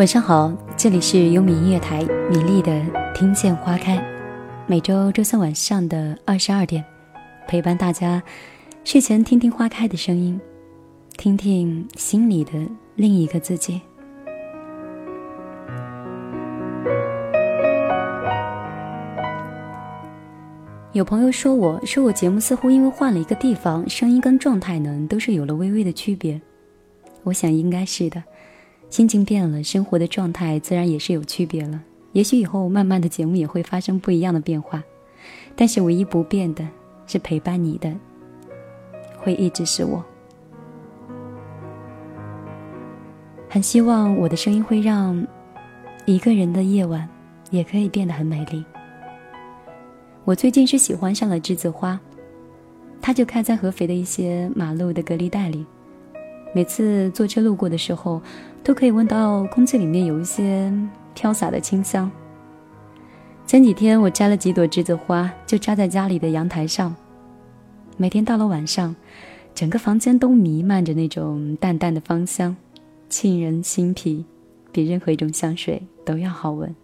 晚上好，这里是优米音乐台米粒的听见花开，每周周三晚上的二十二点，陪伴大家睡前听听花开的声音，听听心里的另一个自己。有朋友说我说我节目似乎因为换了一个地方，声音跟状态呢都是有了微微的区别。我想应该是的。心情变了，生活的状态自然也是有区别了。也许以后慢慢的节目也会发生不一样的变化，但是唯一不变的是陪伴你的，会一直是我。很希望我的声音会让一个人的夜晚也可以变得很美丽。我最近是喜欢上了栀子花，它就开在合肥的一些马路的隔离带里。每次坐车路过的时候，都可以闻到空气里面有一些飘洒的清香。前几天我摘了几朵栀子花，就扎在家里的阳台上。每天到了晚上，整个房间都弥漫着那种淡淡的芳香，沁人心脾，比任何一种香水都要好闻。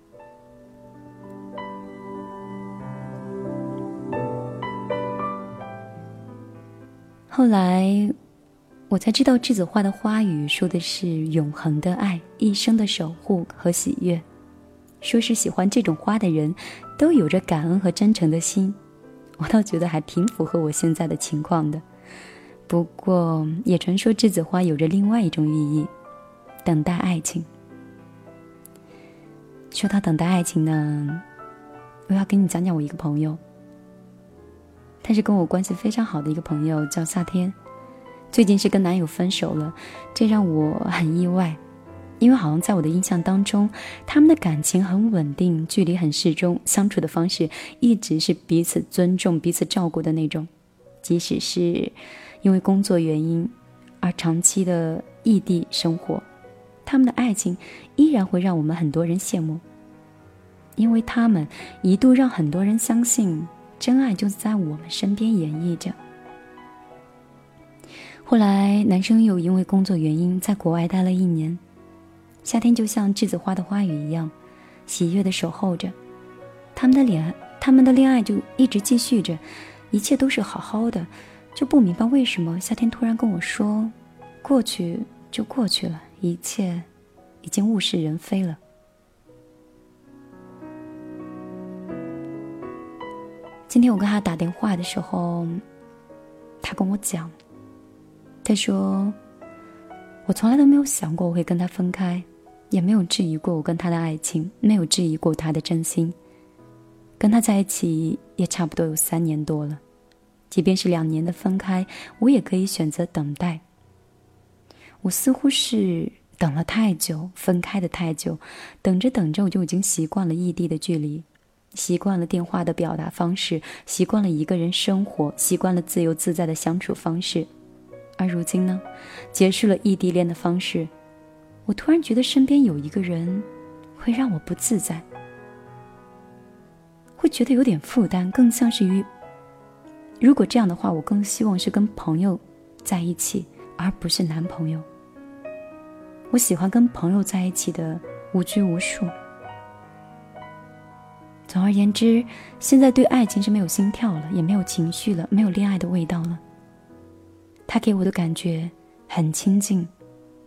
后来。我才知道，栀子花的花语说的是永恒的爱、一生的守护和喜悦。说是喜欢这种花的人，都有着感恩和真诚的心。我倒觉得还挺符合我现在的情况的。不过，也传说栀子花有着另外一种寓意，等待爱情。说到等待爱情呢，我要跟你讲讲我一个朋友。他是跟我关系非常好的一个朋友，叫夏天。最近是跟男友分手了，这让我很意外，因为好像在我的印象当中，他们的感情很稳定，距离很适中，相处的方式一直是彼此尊重、彼此照顾的那种。即使是因为工作原因而长期的异地生活，他们的爱情依然会让我们很多人羡慕，因为他们一度让很多人相信，真爱就在我们身边演绎着。后来，男生又因为工作原因在国外待了一年。夏天就像栀子花的花语一样，喜悦的守候着。他们的恋，他们的恋爱就一直继续着，一切都是好好的。就不明白为什么夏天突然跟我说：“过去就过去了，一切已经物是人非了。”今天我跟他打电话的时候，他跟我讲。他说：“我从来都没有想过我会跟他分开，也没有质疑过我跟他的爱情，没有质疑过他的真心。跟他在一起也差不多有三年多了，即便是两年的分开，我也可以选择等待。我似乎是等了太久，分开的太久，等着等着，我就已经习惯了异地的距离，习惯了电话的表达方式，习惯了一个人生活，习惯了自由自在的相处方式。”而如今呢，结束了异地恋的方式，我突然觉得身边有一个人，会让我不自在，会觉得有点负担，更像是于，如果这样的话，我更希望是跟朋友在一起，而不是男朋友。我喜欢跟朋友在一起的无拘无束。总而言之，现在对爱情是没有心跳了，也没有情绪了，没有恋爱的味道了。他给我的感觉很亲近，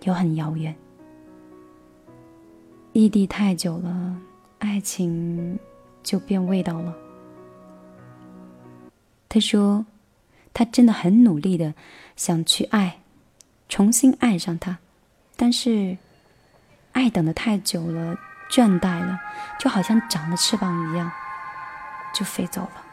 又很遥远。异地太久了，爱情就变味道了。他说，他真的很努力的想去爱，重新爱上他，但是爱等的太久了，倦怠了，就好像长了翅膀一样，就飞走了。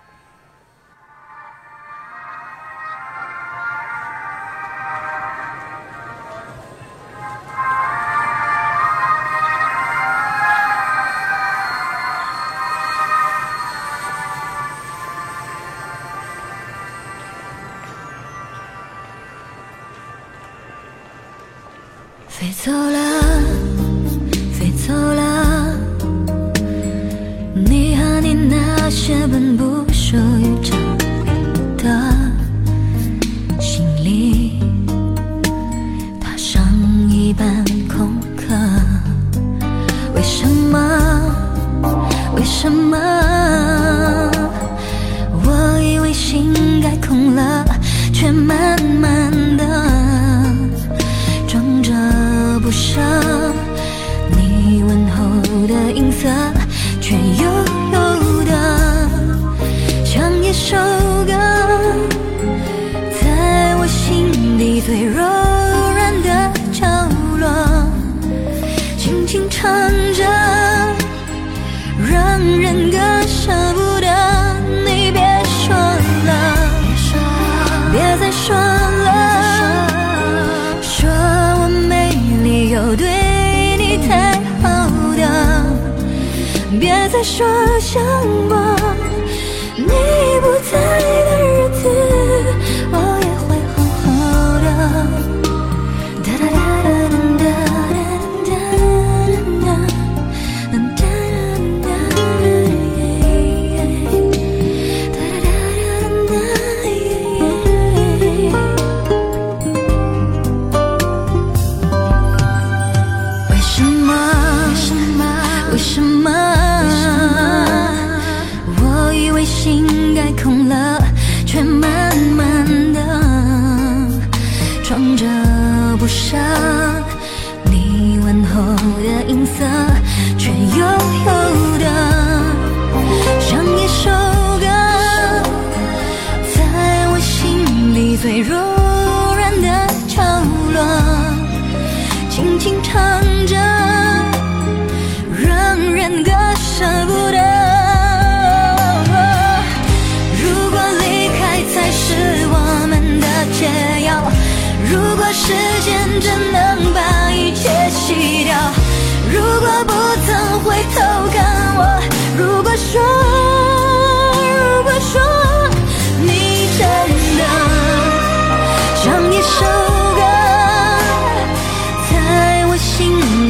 在说什么？你不在。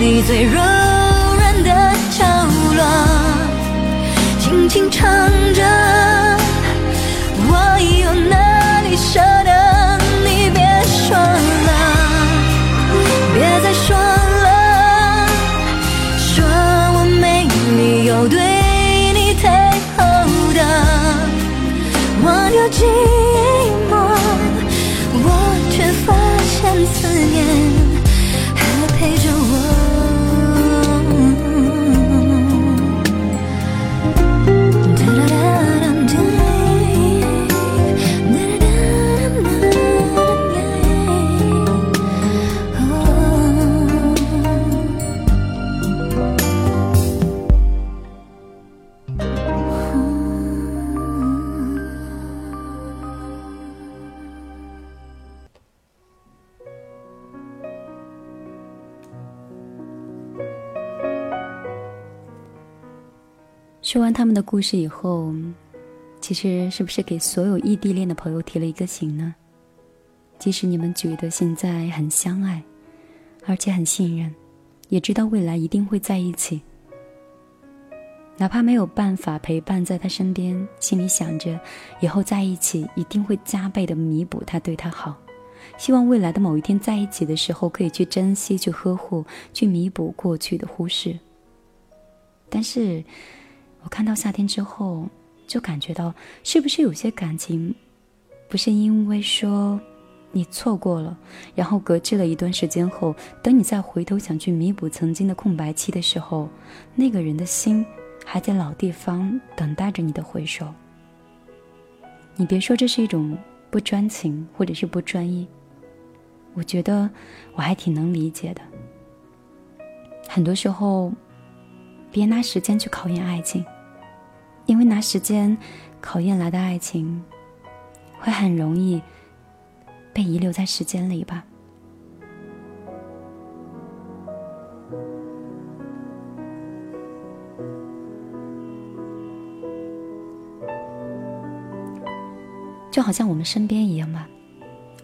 你最柔软的角落，轻轻唱。他们的故事以后，其实是不是给所有异地恋的朋友提了一个醒呢？即使你们觉得现在很相爱，而且很信任，也知道未来一定会在一起，哪怕没有办法陪伴在他身边，心里想着以后在一起一定会加倍的弥补他对他好，希望未来的某一天在一起的时候可以去珍惜、去呵护、去弥补过去的忽视。但是。我看到夏天之后，就感觉到是不是有些感情，不是因为说你错过了，然后搁置了一段时间后，等你再回头想去弥补曾经的空白期的时候，那个人的心还在老地方等待着你的回首。你别说这是一种不专情或者是不专一，我觉得我还挺能理解的。很多时候，别拿时间去考验爱情。因为拿时间考验来的爱情，会很容易被遗留在时间里吧。就好像我们身边一样吧，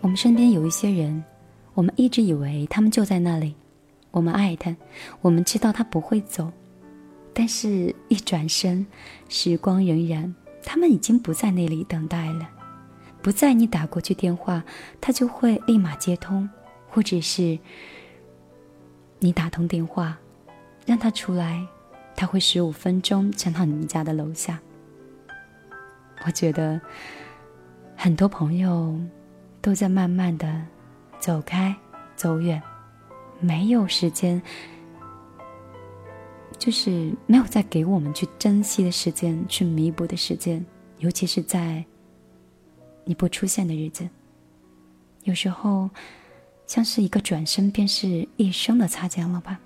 我们身边有一些人，我们一直以为他们就在那里，我们爱他，我们知道他不会走。但是，一转身，时光荏苒，他们已经不在那里等待了，不在你打过去电话，他就会立马接通，或者是你打通电话，让他出来，他会十五分钟站到你们家的楼下。我觉得很多朋友都在慢慢的走开、走远，没有时间，就是没有再给我们去珍惜的时间、去弥补的时间，尤其是在你不出现的日子，有时候像是一个转身，便是一生的擦肩了吧。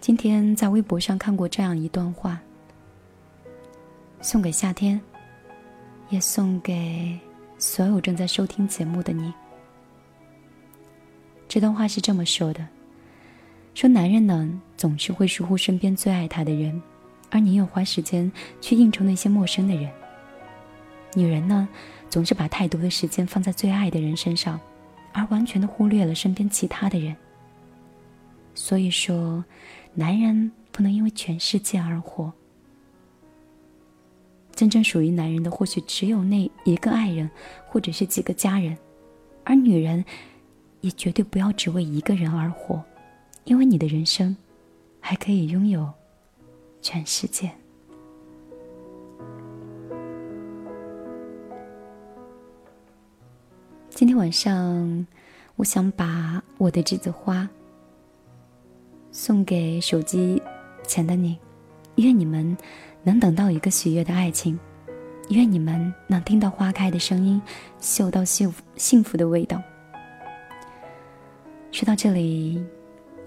今天在微博上看过这样一段话，送给夏天，也送给所有正在收听节目的你。这段话是这么说的：说男人呢，总是会疏忽身边最爱他的人，而你又花时间去应酬那些陌生的人；女人呢，总是把太多的时间放在最爱的人身上，而完全的忽略了身边其他的人。所以说。男人不能因为全世界而活。真正属于男人的，或许只有那一个爱人，或者是几个家人；而女人，也绝对不要只为一个人而活，因为你的人生还可以拥有全世界。今天晚上，我想把我的栀子花。送给手机前的你，愿你们能等到一个喜悦的爱情，愿你们能听到花开的声音，嗅到幸福幸福的味道。说到这里，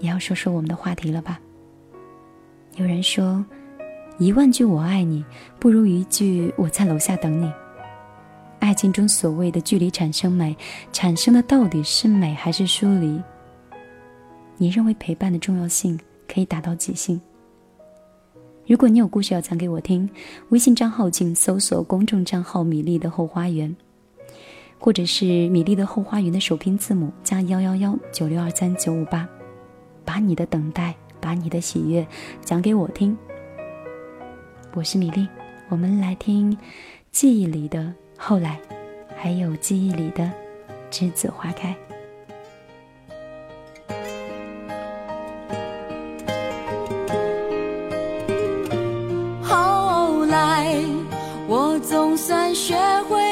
也要说说我们的话题了吧？有人说，一万句我爱你，不如一句我在楼下等你。爱情中所谓的距离产生美，产生的到底是美还是疏离？你认为陪伴的重要性可以达到几性？如果你有故事要讲给我听，微信账号请搜索公众账号“米粒的后花园”，或者是“米粒的后花园”的首拼字母加幺幺幺九六二三九五八，把你的等待，把你的喜悦讲给我听。我是米粒，我们来听记忆里的后来，还有记忆里的栀子花开。后来，我总算学会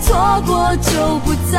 错过就不在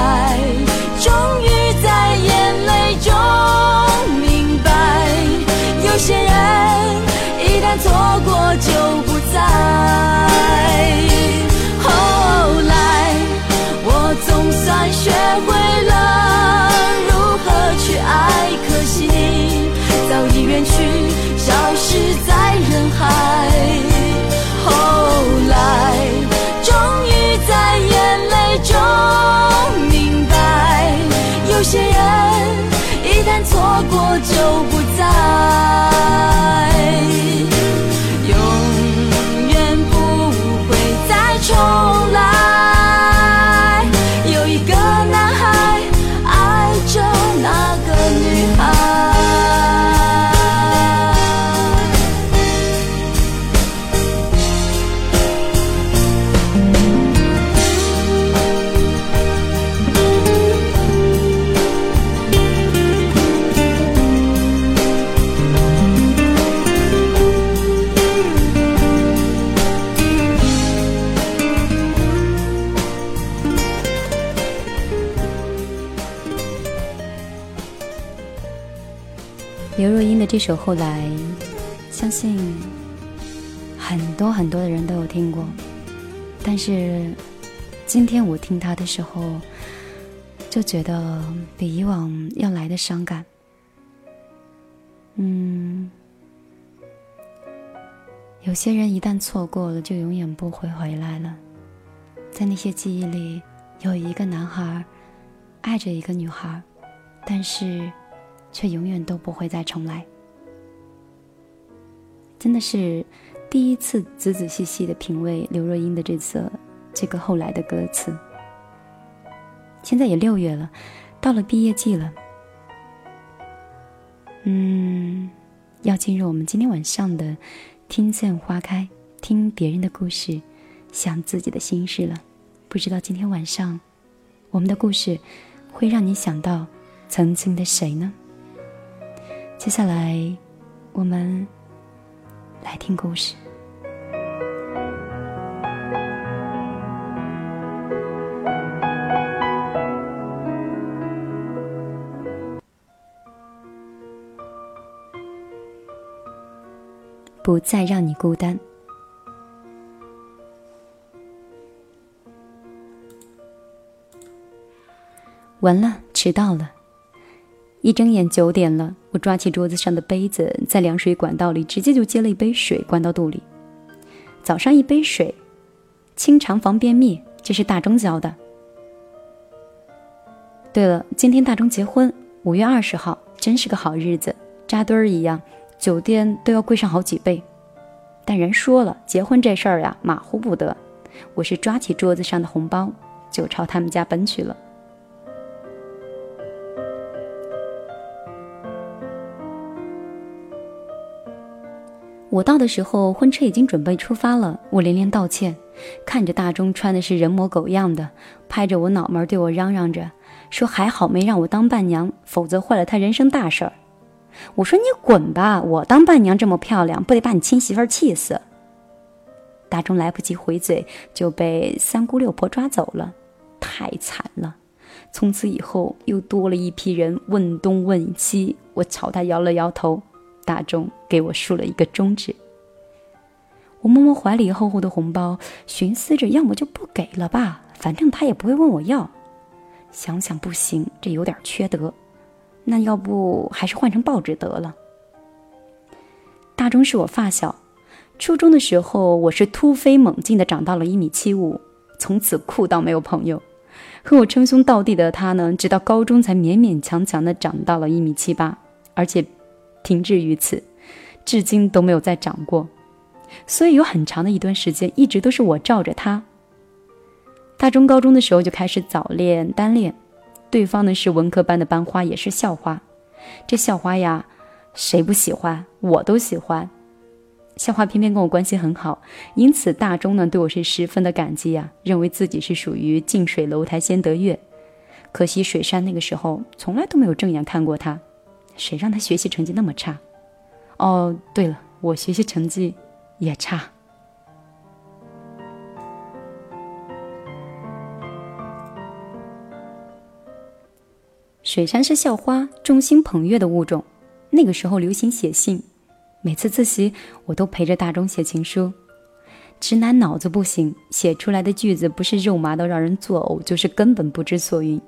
海后来终于在眼泪中明白有些人一旦错过就不再。这首《后来》，相信很多很多的人都有听过，但是今天我听他的时候，就觉得比以往要来的伤感。嗯，有些人一旦错过了，就永远不会回来了。在那些记忆里，有一个男孩爱着一个女孩，但是却永远都不会再重来。真的是第一次仔仔细细的品味刘若英的这次这个后来的歌词。现在也六月了，到了毕业季了。嗯，要进入我们今天晚上的听见花开，听别人的故事，想自己的心事了。不知道今天晚上我们的故事会让你想到曾经的谁呢？接下来我们来听故事。不再让你孤单。完了，迟到了。一睁眼九点了，我抓起桌子上的杯子，在凉水管道里直接就接了一杯水，灌到肚里。早上一杯水，清肠防便秘，这是大钟教的。对了，今天大钟结婚，五月二十号，真是个好日子，扎堆儿一样，酒店都要贵上好几倍。但人说了，结婚这事儿呀，马虎不得。我是抓起桌子上的红包，就朝他们家奔去了。我到的时候，婚车已经准备出发了。我连连道歉，看着大钟穿的是人模狗样的，拍着我脑门对我嚷嚷着，说还好没让我当伴娘，否则坏了他人生大事儿。我说你滚吧，我当伴娘这么漂亮，不得把你亲媳妇儿气死。大钟来不及回嘴，就被三姑六婆抓走了，太惨了。从此以后，又多了一批人问东问西。我朝他摇了摇头。大钟给我竖了一个中指。我摸摸怀里厚厚的红包，寻思着，要么就不给了吧，反正他也不会问我要。想想不行，这有点缺德。那要不还是换成报纸得了。大钟是我发小，初中的时候我是突飞猛进的长到了一米七五，从此酷到没有朋友。和我称兄道弟的他呢，直到高中才勉勉强强的长到了一米七八，而且停滞于此，至今都没有再长过。所以有很长的一段时间，一直都是我罩着他。大中高中的时候就开始早恋单恋，对方呢是文科班的班花，也是校花。这校花呀，谁不喜欢？我都喜欢。校花偏偏跟我关系很好，因此大中呢对我是十分的感激呀，认为自己是属于近水楼台先得月。可惜水山那个时候从来都没有正眼看过他，谁让他学习成绩那么差？哦，对了，我学习成绩。也差。水杉是校花，众星捧月的物种。那个时候流行写信，每次自习我都陪着大钟写情书。直男脑子不行，写出来的句子不是肉麻到让人作呕，就是根本不知所云。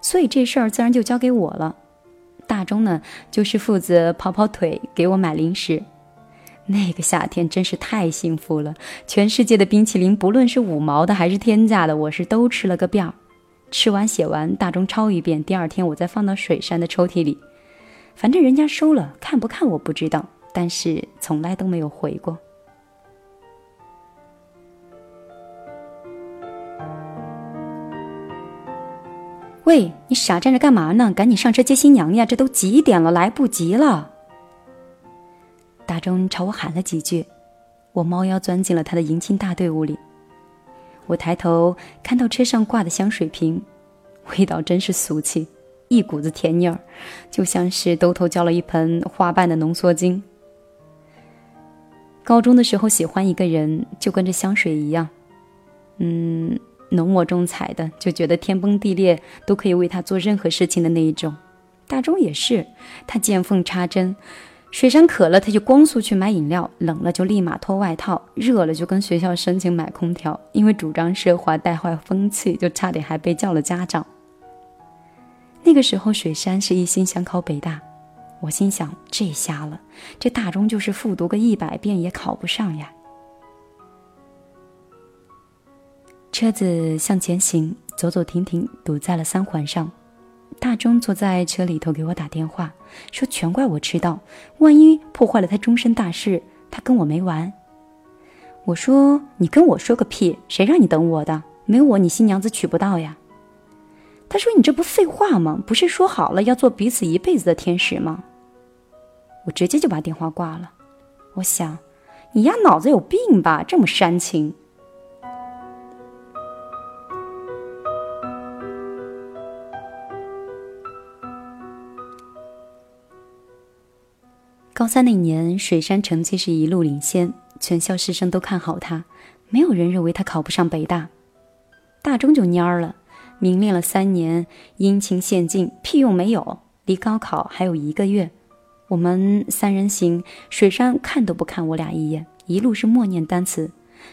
所以这事儿自然就交给我了。大钟呢，就是负责跑跑腿，给我买零食。那个夏天真是太幸福了，全世界的冰淇淋，不论是五毛的还是天价的，我是都吃了个遍儿。吃完写完，大钟抄一遍，第二天我再放到水山的抽屉里。反正人家收了，看不看我不知道，但是从来都没有回过。喂，你傻站着干嘛呢？赶紧上车接新娘呀！这都几点了，来不及了。大钟朝我喊了几句，我猫腰钻进了他的迎亲大队伍里。我抬头看到车上挂的香水瓶，味道真是俗气，一股子甜腻儿，就像是兜头浇了一盆花瓣的浓缩精。高中的时候喜欢一个人，就跟这香水一样，嗯，浓墨重彩的，就觉得天崩地裂都可以为他做任何事情的那一种。大钟也是，他见缝插针。水山渴了，他就光速去买饮料；冷了就立马脱外套；热了就跟学校申请买空调。因为主张奢华带坏风气，就差点还被叫了家长。那个时候，水山是一心想考北大，我心想：这瞎了，这大中就是复读个一百遍也考不上呀。车子向前行，走走停停，堵在了三环上。大钟坐在车里头给我打电话，说全怪我迟到，万一破坏了他终身大事，他跟我没完。我说你跟我说个屁，谁让你等我的？没我你新娘子娶不到呀。他说你这不废话吗？不是说好了要做彼此一辈子的天使吗？我直接就把电话挂了。我想，你丫脑子有病吧，这么煽情。高三那年，水山成绩是一路领先，全校师生都看好他，没有人认为他考不上北大。大中就蔫了，明练了三年，殷勤献尽，屁用没有。离高考还有一个月，我们三人行，水山看都不看我俩一眼，一路是默念单词，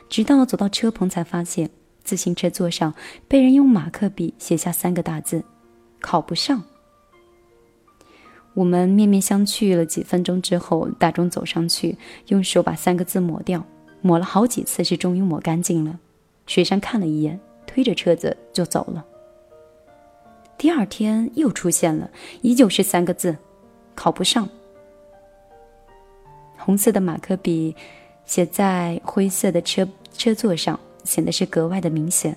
直到走到车棚才发现，自行车座上被人用马克笔写下三个大字：考不上。我们面面相觑了几分钟之后，大钟走上去，用手把三个字抹掉，抹了好几次，是终于抹干净了。雪山看了一眼，推着车子就走了。第二天又出现了，依旧是三个字：考不上。红色的马克笔写在灰色的车车座上，显得是格外的明显。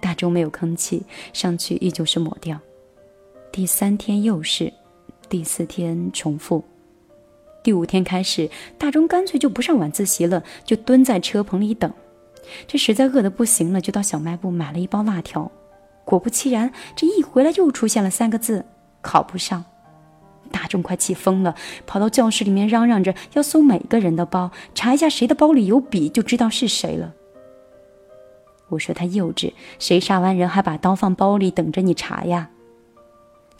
大钟没有吭气，上去依旧是抹掉。第三天又是。第四天重复，第五天开始，大钟干脆就不上晚自习了，就蹲在车棚里等。这实在饿得不行了，就到小卖部买了一包辣条。果不其然，这一回来又出现了三个字：考不上。大钟快气疯了，跑到教室里面嚷嚷着要搜每个人的包，查一下谁的包里有笔，就知道是谁了。我说他幼稚，谁杀完人还把刀放包里等着你查呀？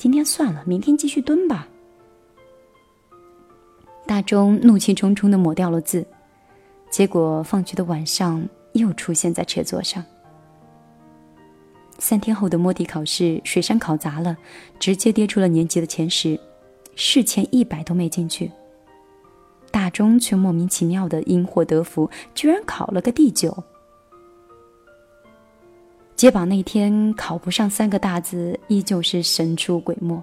今天算了，明天继续蹲吧。大钟怒气冲冲的抹掉了字，结果放学的晚上又出现在车座上。三天后的摸底考试，水山考砸了，直接跌出了年级的前十，试前一百都没进去。大钟却莫名其妙的因祸得福，居然考了个第九。揭榜那天考不上三个大字，依旧是神出鬼没。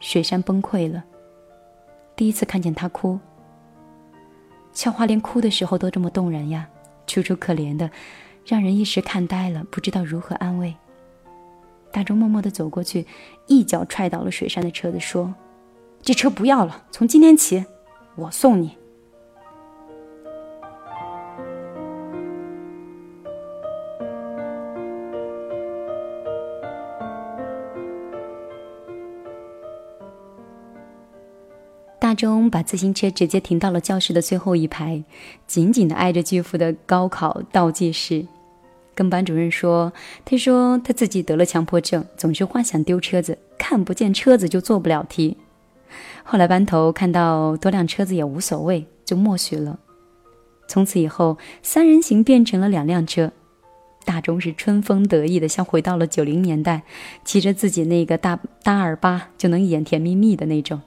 水山崩溃了，第一次看见他哭。校花连哭的时候都这么动人呀，楚楚可怜的。让人一时看呆了，不知道如何安慰。大钟默默地走过去，一脚踹倒了水山的车子，说：“这车不要了，从今天起，我送你。”中把自行车直接停到了教室的最后一排，紧紧地挨着巨幅的高考倒计时。跟班主任说，他说他自己得了强迫症，总是幻想丢车子，看不见车子就做不了题。后来班头看到多辆车子也无所谓，就默许了。从此以后，三人行变成了两辆车。大钟是春风得意的，像回到了九零年代，骑着自己那个大大二八就能一眼甜蜜蜜的那种。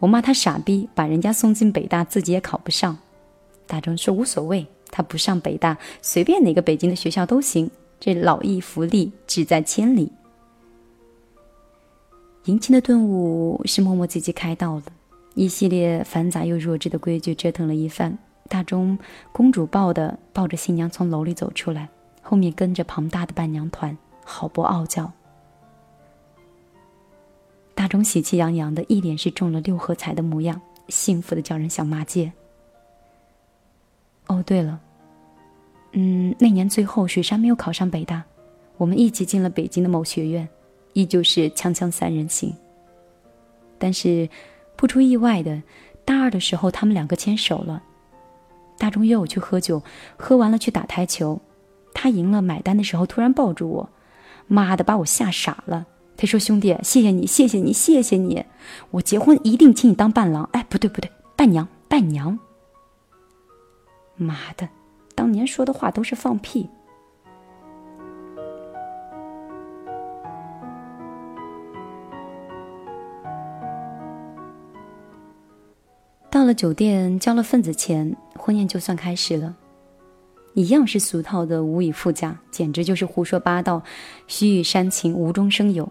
我骂他傻逼，把人家送进北大，自己也考不上。大钟说无所谓。他不上北大，随便哪个北京的学校都行。这老骥伏枥，志在千里。迎亲的顿悟是磨磨唧唧开道了，一系列繁杂又弱智的规矩折腾了一番。大钟公主抱的抱着新娘从楼里走出来，后面跟着庞大的伴娘团，好不傲娇。大钟喜气洋洋的，一脸是中了六合彩的模样，幸福的叫人想骂街。哦，对了，嗯，那年最后水山没有考上北大，我们一起进了北京的某学院，依旧是锵锵三人行。但是不出意外的，大二的时候他们两个牵手了。大钟约我去喝酒，喝完了去打台球，他赢了买单的时候突然抱住我，妈的把我吓傻了。他说：“兄弟，谢谢你，谢谢你，谢谢你，我结婚一定请你当伴郎。”哎，不对不对，伴娘，伴娘。妈的，当年说的话都是放屁。到了酒店，交了份子钱，婚宴就算开始了。一样是俗套的，无以复加，简直就是胡说八道，虚与煽情，无中生有。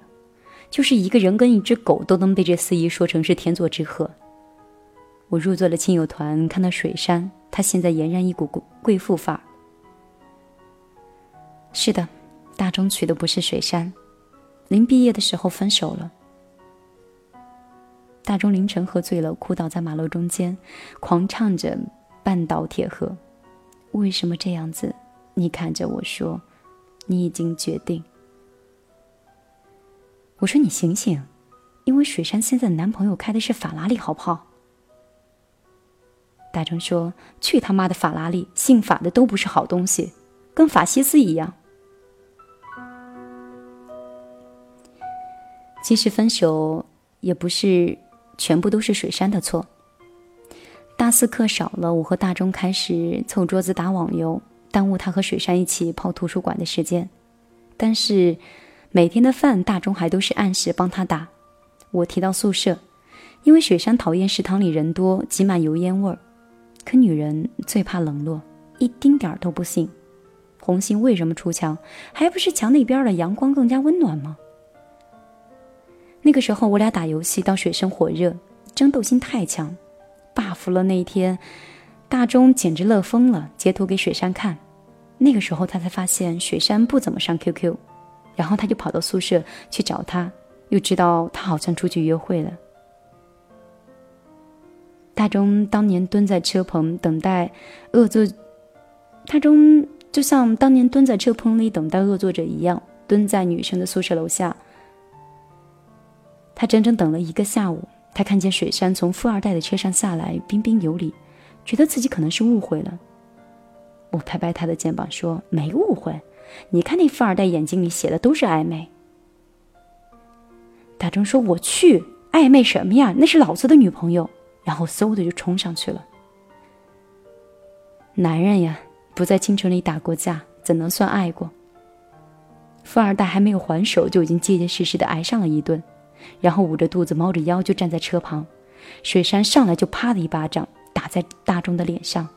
就是一个人跟一只狗都能被这司仪说成是天作之合。我入座了亲友团，看到水山。他现在俨然一股贵贵妇范儿。是的，大钟娶的不是水山，临毕业的时候分手了。大钟凌晨喝醉了，哭倒在马路中间，狂唱着《半岛铁盒》。为什么这样子？你看着我说，你已经决定。我说你醒醒，因为水山现在的男朋友开的是法拉利，好不好？大钟说：“去他妈的法拉利！姓法的都不是好东西，跟法西斯一样。”其实分手也不是全部都是水山的错。大四课少了，我和大钟开始凑桌子打网游，耽误他和水山一起泡图书馆的时间。但是每天的饭，大钟还都是按时帮他打。我提到宿舍，因为雪山讨厌食堂里人多，挤满油烟味儿。可女人最怕冷落，一丁点儿都不信。红杏为什么出墙？还不是墙那边的阳光更加温暖吗？那个时候我俩打游戏到水深火热，争斗心太强，buff 了那一天，大钟简直乐疯了，截图给雪山看。那个时候他才发现雪山不怎么上 QQ，然后他就跑到宿舍去找他，又知道他好像出去约会了。大钟当年蹲在车棚等待恶作，大钟就像当年蹲在车棚里等待恶作者一样，蹲在女生的宿舍楼下。他整整等了一个下午，他看见水山从富二代的车上下来，彬彬有礼，觉得自己可能是误会了。我拍拍他的肩膀说：“没误会，你看那富二代眼睛里写的都是暧昧。”大钟说：“我去，暧昧什么呀？那是老子的女朋友。”然后嗖的就冲上去了。男人呀，不在青春里打过架，怎能算爱过？富二代还没有还手，就已经结结实实的挨上了一顿，然后捂着肚子、猫着腰就站在车旁。水山上来就啪的一巴掌打在大钟的脸上。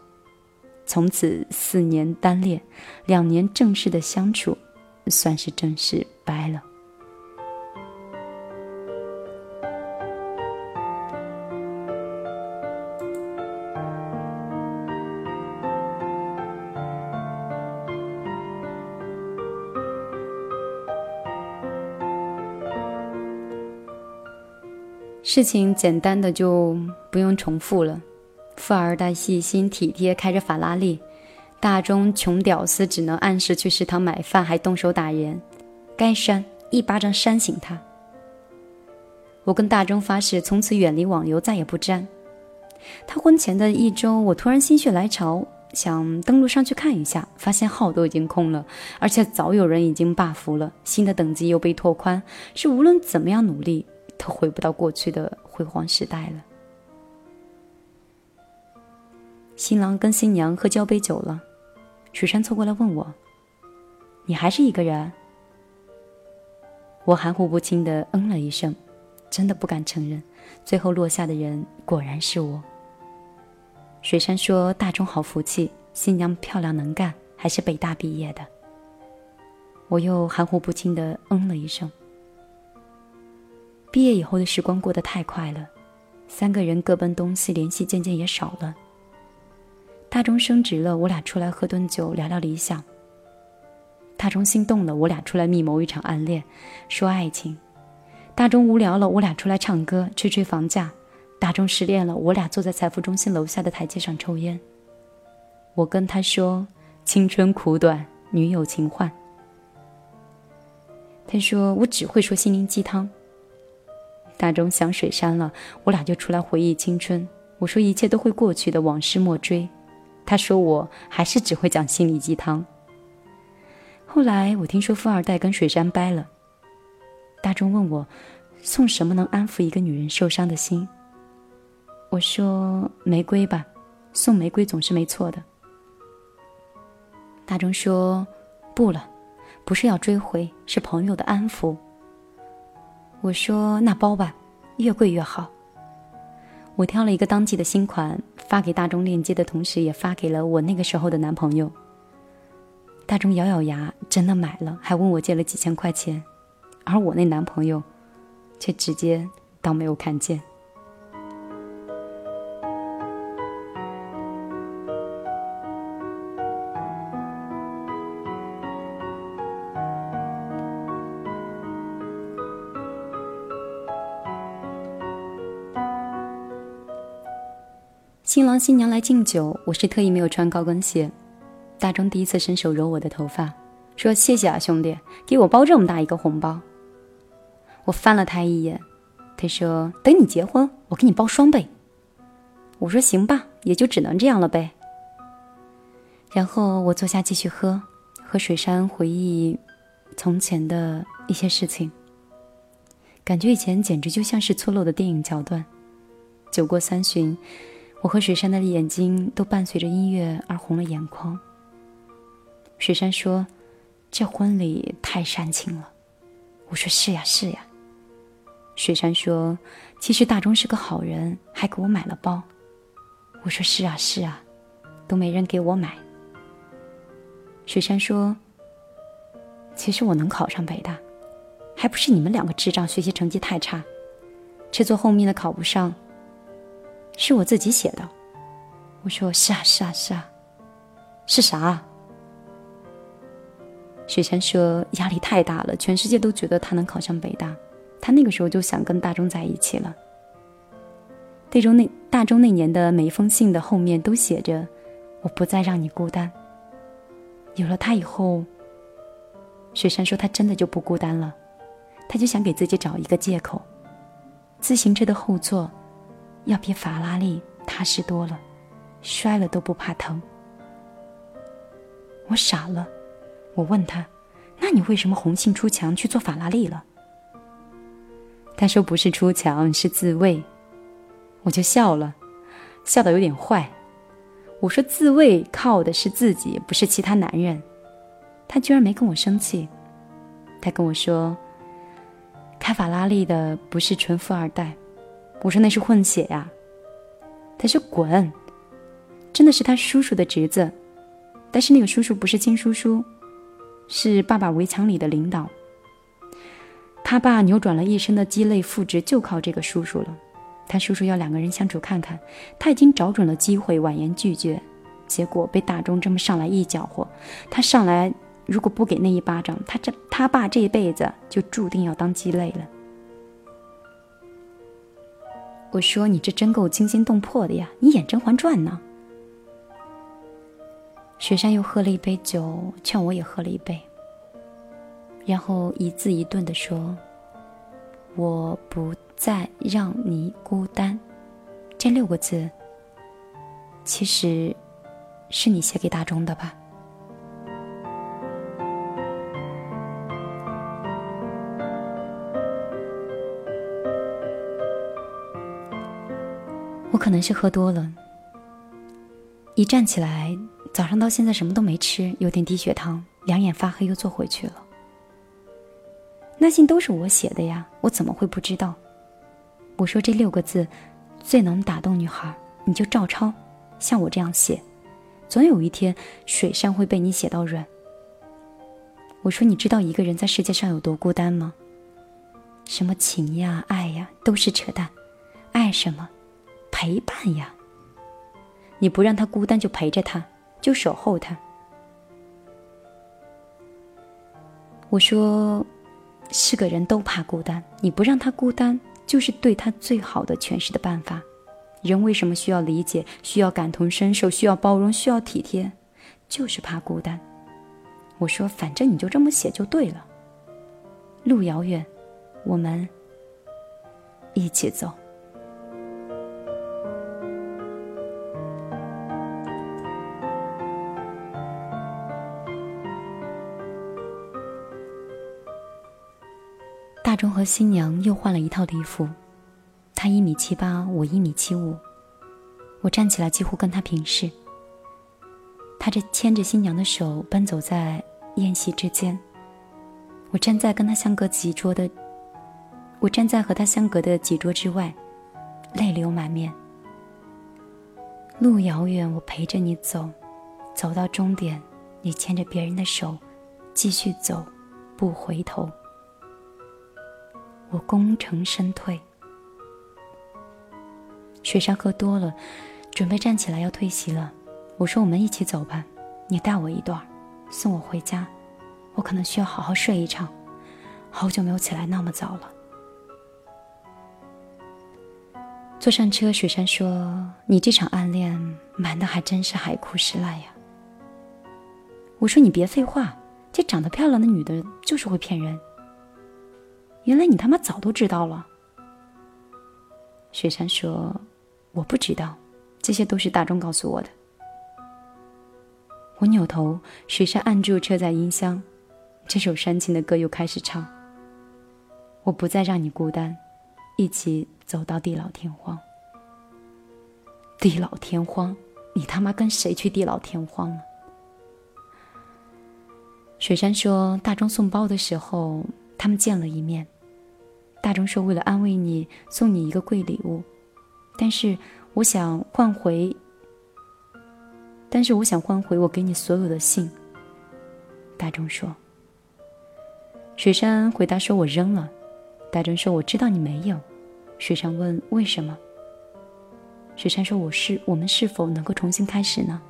从此四年单恋，两年正式的相处，算是正式掰了。事情简单的就不用重复了。富二代细心体贴，开着法拉利；大中穷屌丝，只能按时去食堂买饭，还动手打人。该扇一巴掌扇醒他。我跟大中发誓，从此远离网游，再也不沾。他婚前的一周，我突然心血来潮，想登录上去看一下，发现号都已经空了，而且早有人已经霸服了，新的等级又被拓宽，是无论怎么样努力。都回不到过去的辉煌时代了。新郎跟新娘喝交杯酒了，水山凑过来问我：“你还是一个人？”我含糊不清的嗯了一声，真的不敢承认。最后落下的人果然是我。水山说：“大中好福气，新娘漂亮能干，还是北大毕业的。”我又含糊不清的嗯了一声。毕业以后的时光过得太快了，三个人各奔东西，联系渐渐也少了。大钟升职了，我俩出来喝顿酒，聊聊理想。大钟心动了，我俩出来密谋一场暗恋，说爱情。大钟无聊了，我俩出来唱歌，吹吹房价。大钟失恋了，我俩坐在财富中心楼下的台阶上抽烟。我跟他说：“青春苦短，女友情换。”他说：“我只会说心灵鸡汤。”大钟想水杉了，我俩就出来回忆青春。我说一切都会过去的，往事莫追。他说我还是只会讲心灵鸡汤。后来我听说富二代跟水山掰了。大钟问我送什么能安抚一个女人受伤的心？我说玫瑰吧，送玫瑰总是没错的。大钟说不了，不是要追回，是朋友的安抚。我说那包吧，越贵越好。我挑了一个当季的新款，发给大钟链接的同时，也发给了我那个时候的男朋友。大钟咬咬牙，真的买了，还问我借了几千块钱，而我那男朋友，却直接当没有看见。郎新娘来敬酒，我是特意没有穿高跟鞋。大钟第一次伸手揉我的头发，说：“谢谢啊，兄弟，给我包这么大一个红包。”我翻了他一眼，他说：“等你结婚，我给你包双倍。”我说：“行吧，也就只能这样了呗。”然后我坐下继续喝，和水山回忆从前的一些事情，感觉以前简直就像是错漏的电影桥段。酒过三巡。我和水山的眼睛都伴随着音乐而红了眼眶。水山说：“这婚礼太煽情了。”我说：“是呀，是呀。”水山说：“其实大钟是个好人，还给我买了包。”我说：“是啊，是啊，都没人给我买。”水山说：“其实我能考上北大，还不是你们两个智障学习成绩太差，这座后面的考不上。”是我自己写的，我说是啊是啊是啊，是啥？雪山说压力太大了，全世界都觉得他能考上北大，他那个时候就想跟大中在一起了。大钟那大中那年的每一封信的后面都写着“我不再让你孤单”。有了他以后，雪山说他真的就不孤单了，他就想给自己找一个借口，自行车的后座。要比法拉利踏实多了，摔了都不怕疼。我傻了，我问他：“那你为什么红杏出墙去做法拉利了？”他说：“不是出墙，是自卫。”我就笑了，笑得有点坏。我说：“自卫靠的是自己，不是其他男人。”他居然没跟我生气。他跟我说：“开法拉利的不是纯富二代。”我说：“那是混血呀。”他说：“滚！”真的是他叔叔的侄子，但是那个叔叔不是亲叔叔，是爸爸围墙里的领导。他爸扭转了一生的鸡肋复职，就靠这个叔叔了。他叔叔要两个人相处看看，他已经找准了机会，婉言拒绝，结果被大钟这么上来一搅和。他上来如果不给那一巴掌，他这他爸这一辈子就注定要当鸡肋了。我说你这真够惊心动魄的呀，你演《甄嬛传》呢？雪山又喝了一杯酒，劝我也喝了一杯，然后一字一顿地说：“我不再让你孤单。”这六个字，其实是你写给大钟的吧？我可能是喝多了，一站起来。早上到现在什么都没吃，有点低血糖，两眼发黑，又坐回去了。那信都是我写的呀，我怎么会不知道？我说这六个字最能打动女孩，你就照抄，像我这样写，总有一天水山会被你写到软。我说你知道一个人在世界上有多孤单吗？什么情呀、爱呀，都是扯淡。爱什么？陪伴呀。你不让他孤单，就陪着他。就守候他。我说，是个人都怕孤单，你不让他孤单，就是对他最好的诠释的办法。人为什么需要理解，需要感同身受，需要包容，需要体贴，就是怕孤单。我说，反正你就这么写就对了。路遥远，我们一起走。中和新娘又换了一套礼服，她一米七八，我一米七五。我站起来几乎跟她平视。他这牵着新娘的手奔走在宴席之间，我站在跟他相隔几桌的，我站在和他相隔的几桌之外，泪流满面。路遥远，我陪着你走，走到终点，你牵着别人的手，继续走，不回头。我功成身退，雪山喝多了，准备站起来要退席了。我说：“我们一起走吧，你带我一段，送我回家。我可能需要好好睡一场，好久没有起来那么早了。”坐上车，雪山说：“你这场暗恋瞒的还真是海枯石烂呀。”我说：“你别废话，这长得漂亮的女的就是会骗人。”原来你他妈早都知道了。雪山说：“我不知道，这些都是大钟告诉我的。”我扭头，雪山按住车载音箱，这首煽情的歌又开始唱：“我不再让你孤单，一起走到地老天荒。”地老天荒，你他妈跟谁去地老天荒了？雪山说：“大钟送包的时候，他们见了一面。”大钟说：“为了安慰你，送你一个贵礼物，但是我想换回，但是我想换回我给你所有的信。”大钟说：“雪山回答说：‘我扔了。’大钟说：‘我知道你没有。’雪山问：‘为什么？’雪山说：‘我是我们是否能够重新开始呢？’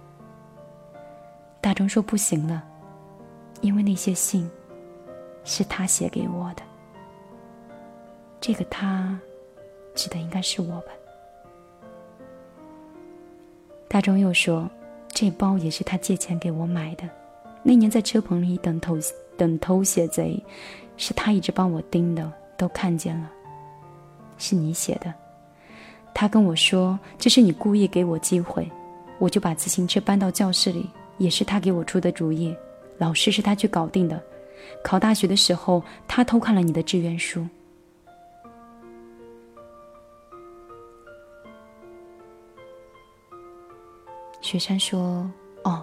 大钟说：‘不行了，因为那些信是他写给我的。’”这个他，指的应该是我吧。大钟又说，这包也是他借钱给我买的。那年在车棚里等偷等偷写贼，是他一直帮我盯的，都看见了。是你写的。他跟我说，这是你故意给我机会，我就把自行车搬到教室里，也是他给我出的主意。老师是他去搞定的。考大学的时候，他偷看了你的志愿书。雪山说：“哦。”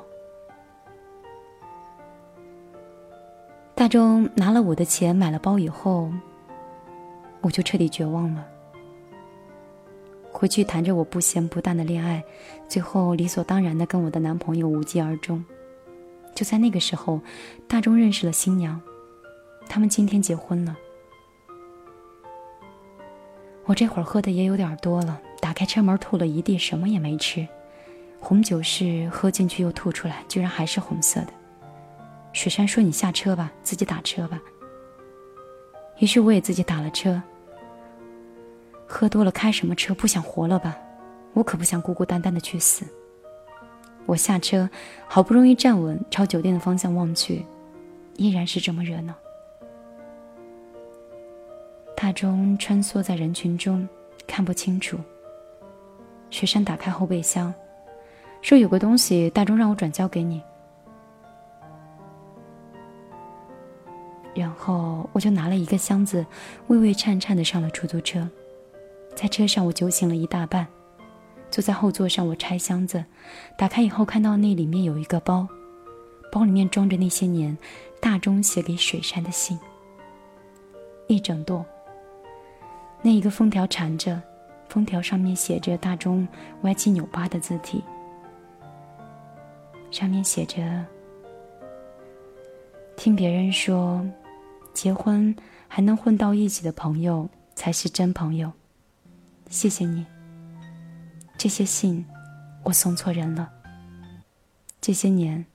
大钟拿了我的钱买了包以后，我就彻底绝望了。回去谈着我不咸不淡的恋爱，最后理所当然的跟我的男朋友无疾而终。就在那个时候，大钟认识了新娘，他们今天结婚了。我这会儿喝的也有点多了，打开车门吐了一地，什么也没吃。红酒是喝进去又吐出来，居然还是红色的。雪山说：“你下车吧，自己打车吧。”于是我也自己打了车。喝多了开什么车？不想活了吧？我可不想孤孤单单的去死。我下车，好不容易站稳，朝酒店的方向望去，依然是这么热闹。大钟穿梭在人群中，看不清楚。雪山打开后备箱，说：“有个东西，大钟让我转交给你。”然后我就拿了一个箱子，畏畏颤颤的上了出租车。在车上，我酒醒了一大半，坐在后座上，我拆箱子，打开以后看到那里面有一个包，包里面装着那些年大钟写给水山的信，一整摞。那一个封条缠着，封条上面写着大钟歪七扭八的字体，上面写着：“听别人说，结婚还能混到一起的朋友才是真朋友。”谢谢你。这些信，我送错人了。这些年，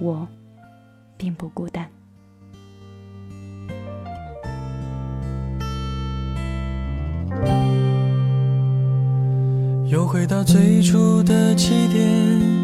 我并不孤单。又回到最初的起点，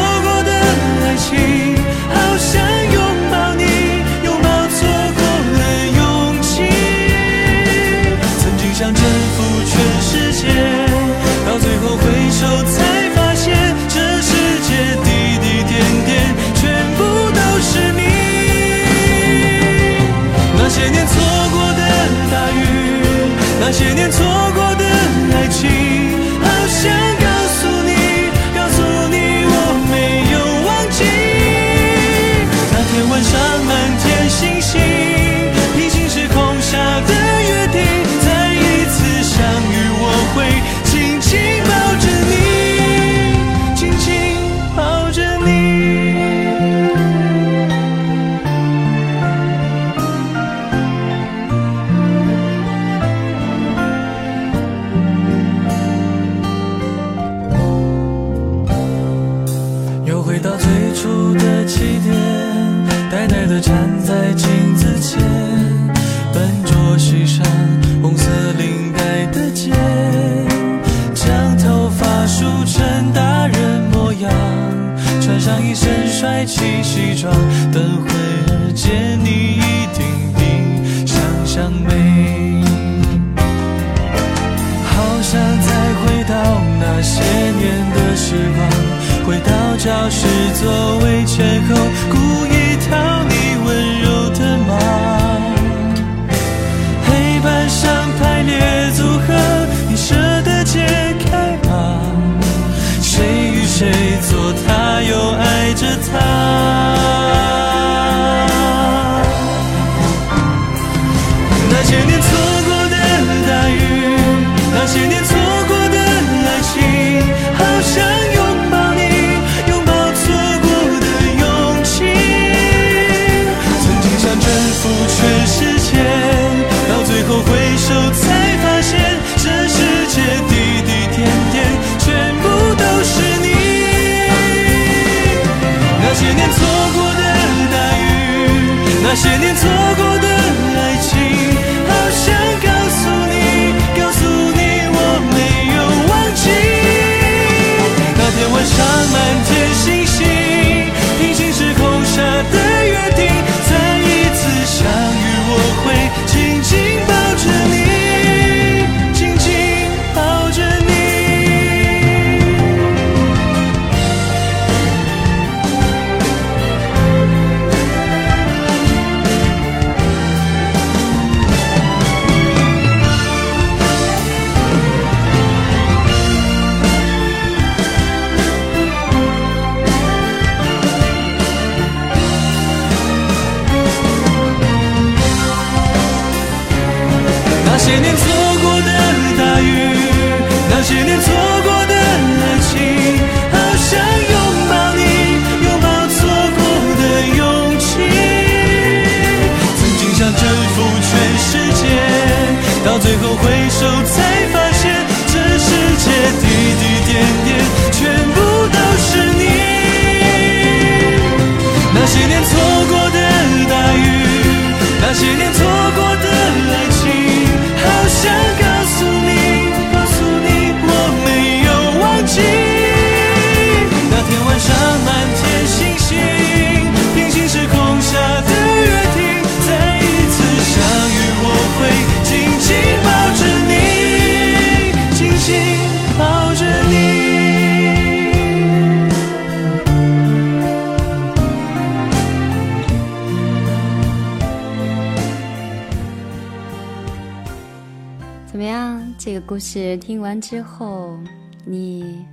故事听完之后，你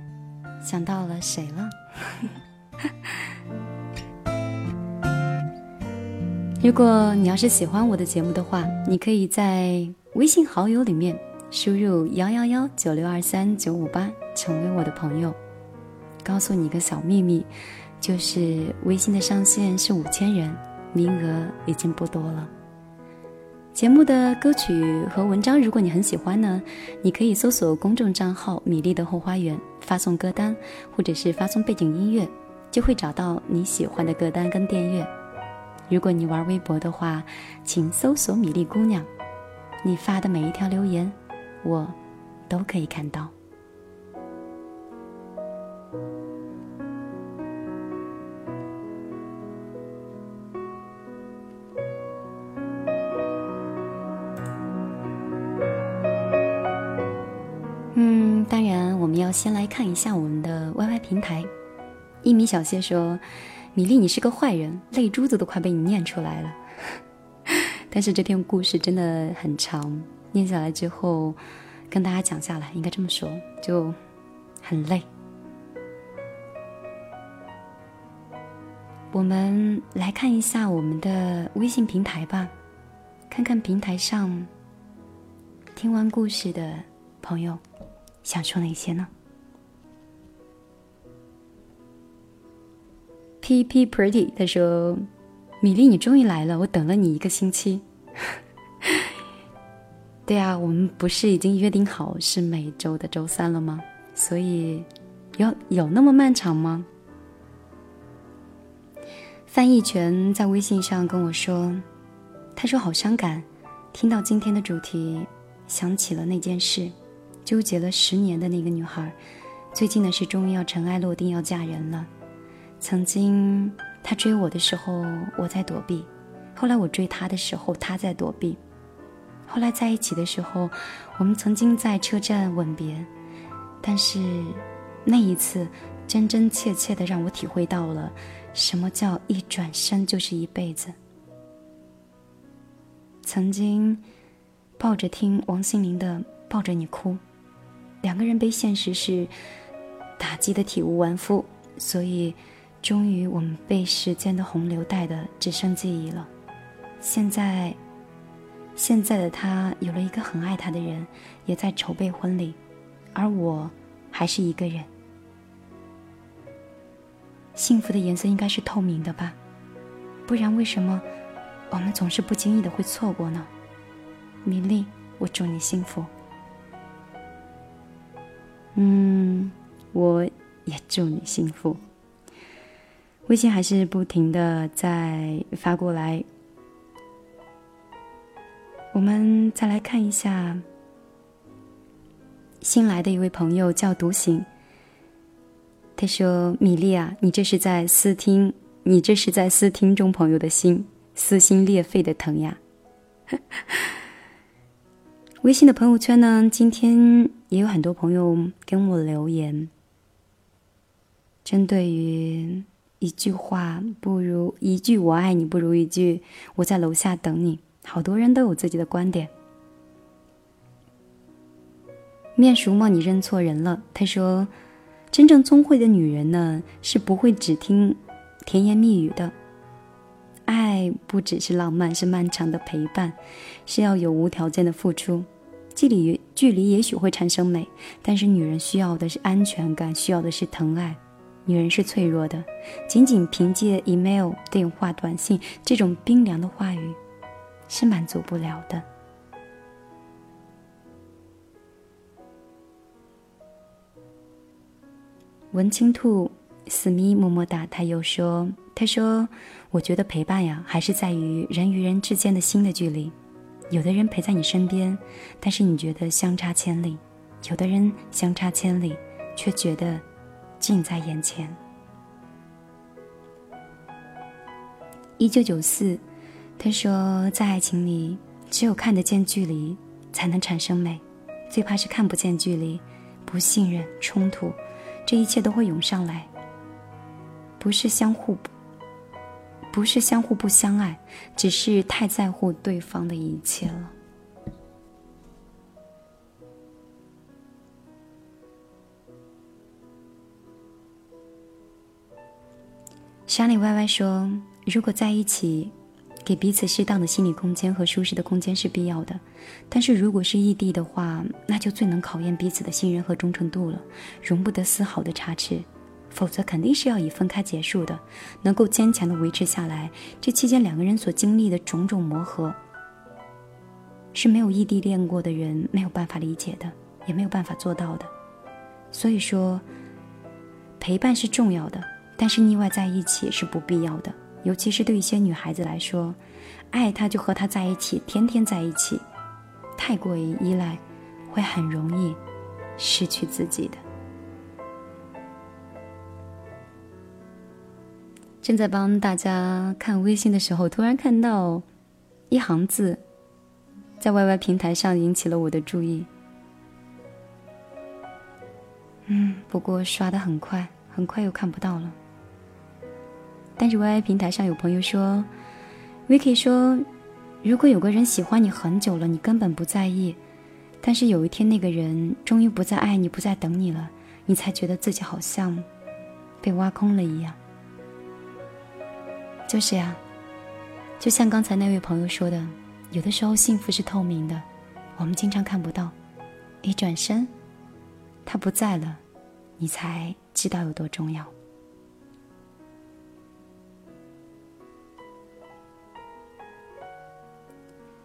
想到了谁了？如果你要是喜欢我的节目的话，你可以在微信好友里面输入幺幺幺九六二三九五八，成为我的朋友。告诉你一个小秘密，就是微信的上限是五千人，名额已经不多了。节目的歌曲和文章，如果你很喜欢呢，你可以搜索公众账号“米粒的后花园”，发送歌单，或者是发送背景音乐，就会找到你喜欢的歌单跟电乐。如果你玩微博的话，请搜索“米粒姑娘”，你发的每一条留言，我都可以看到。当然，我们要先来看一下我们的 YY 平台。一米小谢说：“米粒，你是个坏人，泪珠子都快被你念出来了。”但是这篇故事真的很长，念下来之后，跟大家讲下来，应该这么说，就很累。我们来看一下我们的微信平台吧，看看平台上听完故事的朋友想说哪些呢？P P Pretty 他说：“米粒，你终于来了，我等了你一个星期。”对啊，我们不是已经约定好是每周的周三了吗？所以有有那么漫长吗？翻译权在微信上跟我说：“他说好伤感，听到今天的主题，想起了那件事。”纠结了十年的那个女孩，最近呢是终于要尘埃落定，要嫁人了。曾经她追我的时候，我在躲避；后来我追她的时候，她在躲避。后来在一起的时候，我们曾经在车站吻别，但是那一次，真真切切的让我体会到了什么叫一转身就是一辈子。曾经抱着听王心凌的《抱着你哭》。两个人被现实是打击的体无完肤，所以终于我们被时间的洪流带的只剩记忆了。现在，现在的他有了一个很爱他的人，也在筹备婚礼，而我还是一个人。幸福的颜色应该是透明的吧，不然为什么我们总是不经意的会错过呢？米粒，我祝你幸福。嗯，我也祝你幸福。微信还是不停的在发过来，我们再来看一下新来的一位朋友叫独行。他说：“米粒啊，你这是在撕听，你这是在撕听众朋友的心，撕心裂肺的疼呀。”微信的朋友圈呢，今天也有很多朋友跟我留言，针对于一句话不如一句“我爱你”不如一句“我在楼下等你”，好多人都有自己的观点。面熟吗？你认错人了。他说：“真正聪慧的女人呢，是不会只听甜言蜜语的。爱不只是浪漫，是漫长的陪伴，是要有无条件的付出。距离距离也许会产生美，但是女人需要的是安全感，需要的是疼爱。女人是脆弱的，仅仅凭借 email、电话、短信这种冰凉的话语，是满足不了的。文青兔思密么么哒，他又说：“他说，我觉得陪伴呀，还是在于人与人之间的心的距离。有的人陪在你身边，但是你觉得相差千里；有的人相差千里，却觉得近在眼前。”一九九四，他说：“在爱情里，只有看得见距离，才能产生美；最怕是看不见距离，不信任、冲突。”这一切都会涌上来，不是相互，不是相互不相爱，只是太在乎对方的一切了。莎莉歪歪说：“如果在一起。”给彼此适当的心理空间和舒适的空间是必要的，但是如果是异地的话，那就最能考验彼此的信任和忠诚度了，容不得丝毫的差池，否则肯定是要以分开结束的。能够坚强的维持下来，这期间两个人所经历的种种磨合，是没有异地恋过的人没有办法理解的，也没有办法做到的。所以说，陪伴是重要的，但是腻歪在一起是不必要的。尤其是对一些女孩子来说，爱他就和他在一起，天天在一起，太过于依赖，会很容易失去自己的。正在帮大家看微信的时候，突然看到一行字，在 YY 平台上引起了我的注意。嗯，不过刷的很快，很快又看不到了。但是 YY 平台上有朋友说，Vicky 说，如果有个人喜欢你很久了，你根本不在意，但是有一天那个人终于不再爱你，不再等你了，你才觉得自己好像被挖空了一样。就是呀，就像刚才那位朋友说的，有的时候幸福是透明的，我们经常看不到，一转身，他不在了，你才知道有多重要。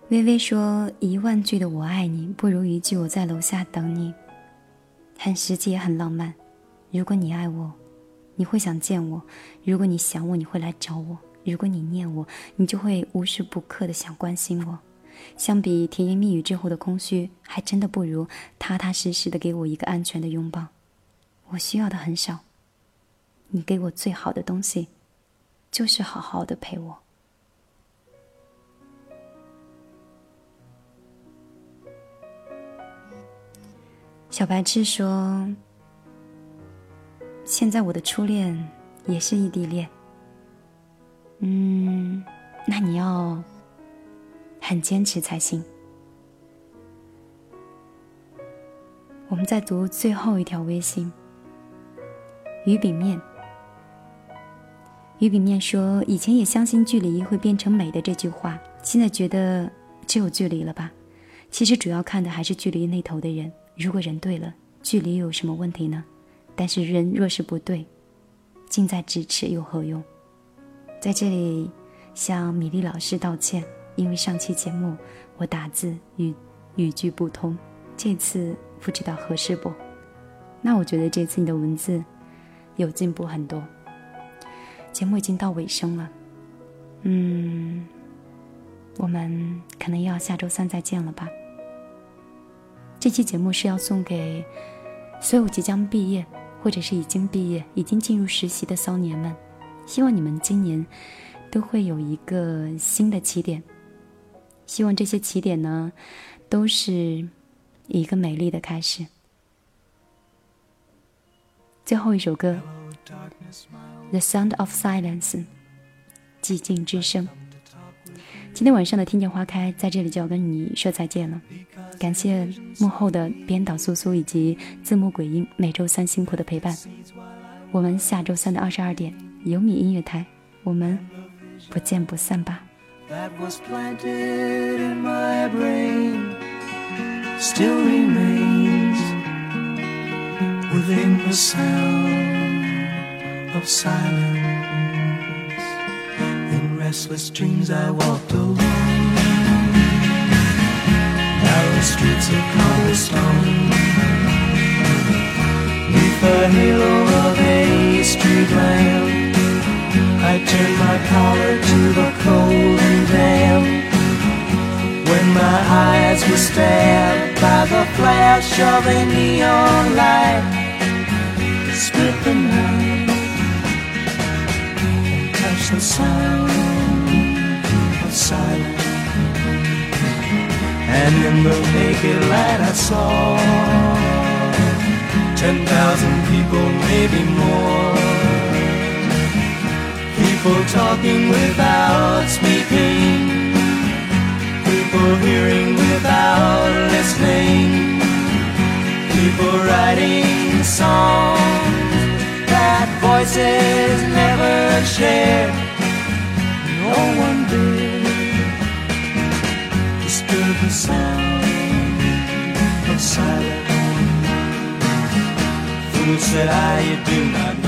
微微说：“一万句的我爱你，不如一句我在楼下等你。”很实际，也很浪漫。如果你爱我，你会想见我；如果你想我，你会来找我；如果你念我，你就会无时不刻的想关心我。相比甜言蜜语之后的空虚，还真的不如踏踏实实的给我一个安全的拥抱。我需要的很少，你给我最好的东西，就是好好的陪我。小白痴说：“现在我的初恋也是异地恋。嗯，那你要很坚持才行。”我们在读最后一条微信。鱼饼面，鱼饼面说：“以前也相信距离会变成美的这句话，现在觉得只有距离了吧？其实主要看的还是距离那头的人。”如果人对了，距离有什么问题呢？但是人若是不对，近在咫尺有何用？在这里向米粒老师道歉，因为上期节目我打字语语句不通，这次不知道合适不？那我觉得这次你的文字有进步很多。节目已经到尾声了，嗯，我们可能要下周三再见了吧。这期节目是要送给所有即将毕业，或者是已经毕业、已经进入实习的骚年们。希望你们今年都会有一个新的起点。希望这些起点呢，都是一个美丽的开始。最后一首歌，《The Sound of Silence》，寂静之声。今天晚上的听见花开在这里就要跟你说再见了。感谢幕后的编导苏苏以及字幕鬼音每周三辛苦的陪伴。我们下周三的二十二点有米音乐台，我们不见不散吧。 still remains within the sound of silence. In restless dreams, I walked alone. Narrow streets of cobblestone. Neath the halo of a street lamp, I turned my collar to the cold and damp. When my eyes were stabbed by the flash of a neon light, split the night and touched the sound of silence. And in the naked light I saw ten thousand people, maybe more. People talking without speaking people hearing without listening, people writing songs that voices never share. No one did disturb the sound of silence. Fool said I, do not